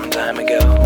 some time ago.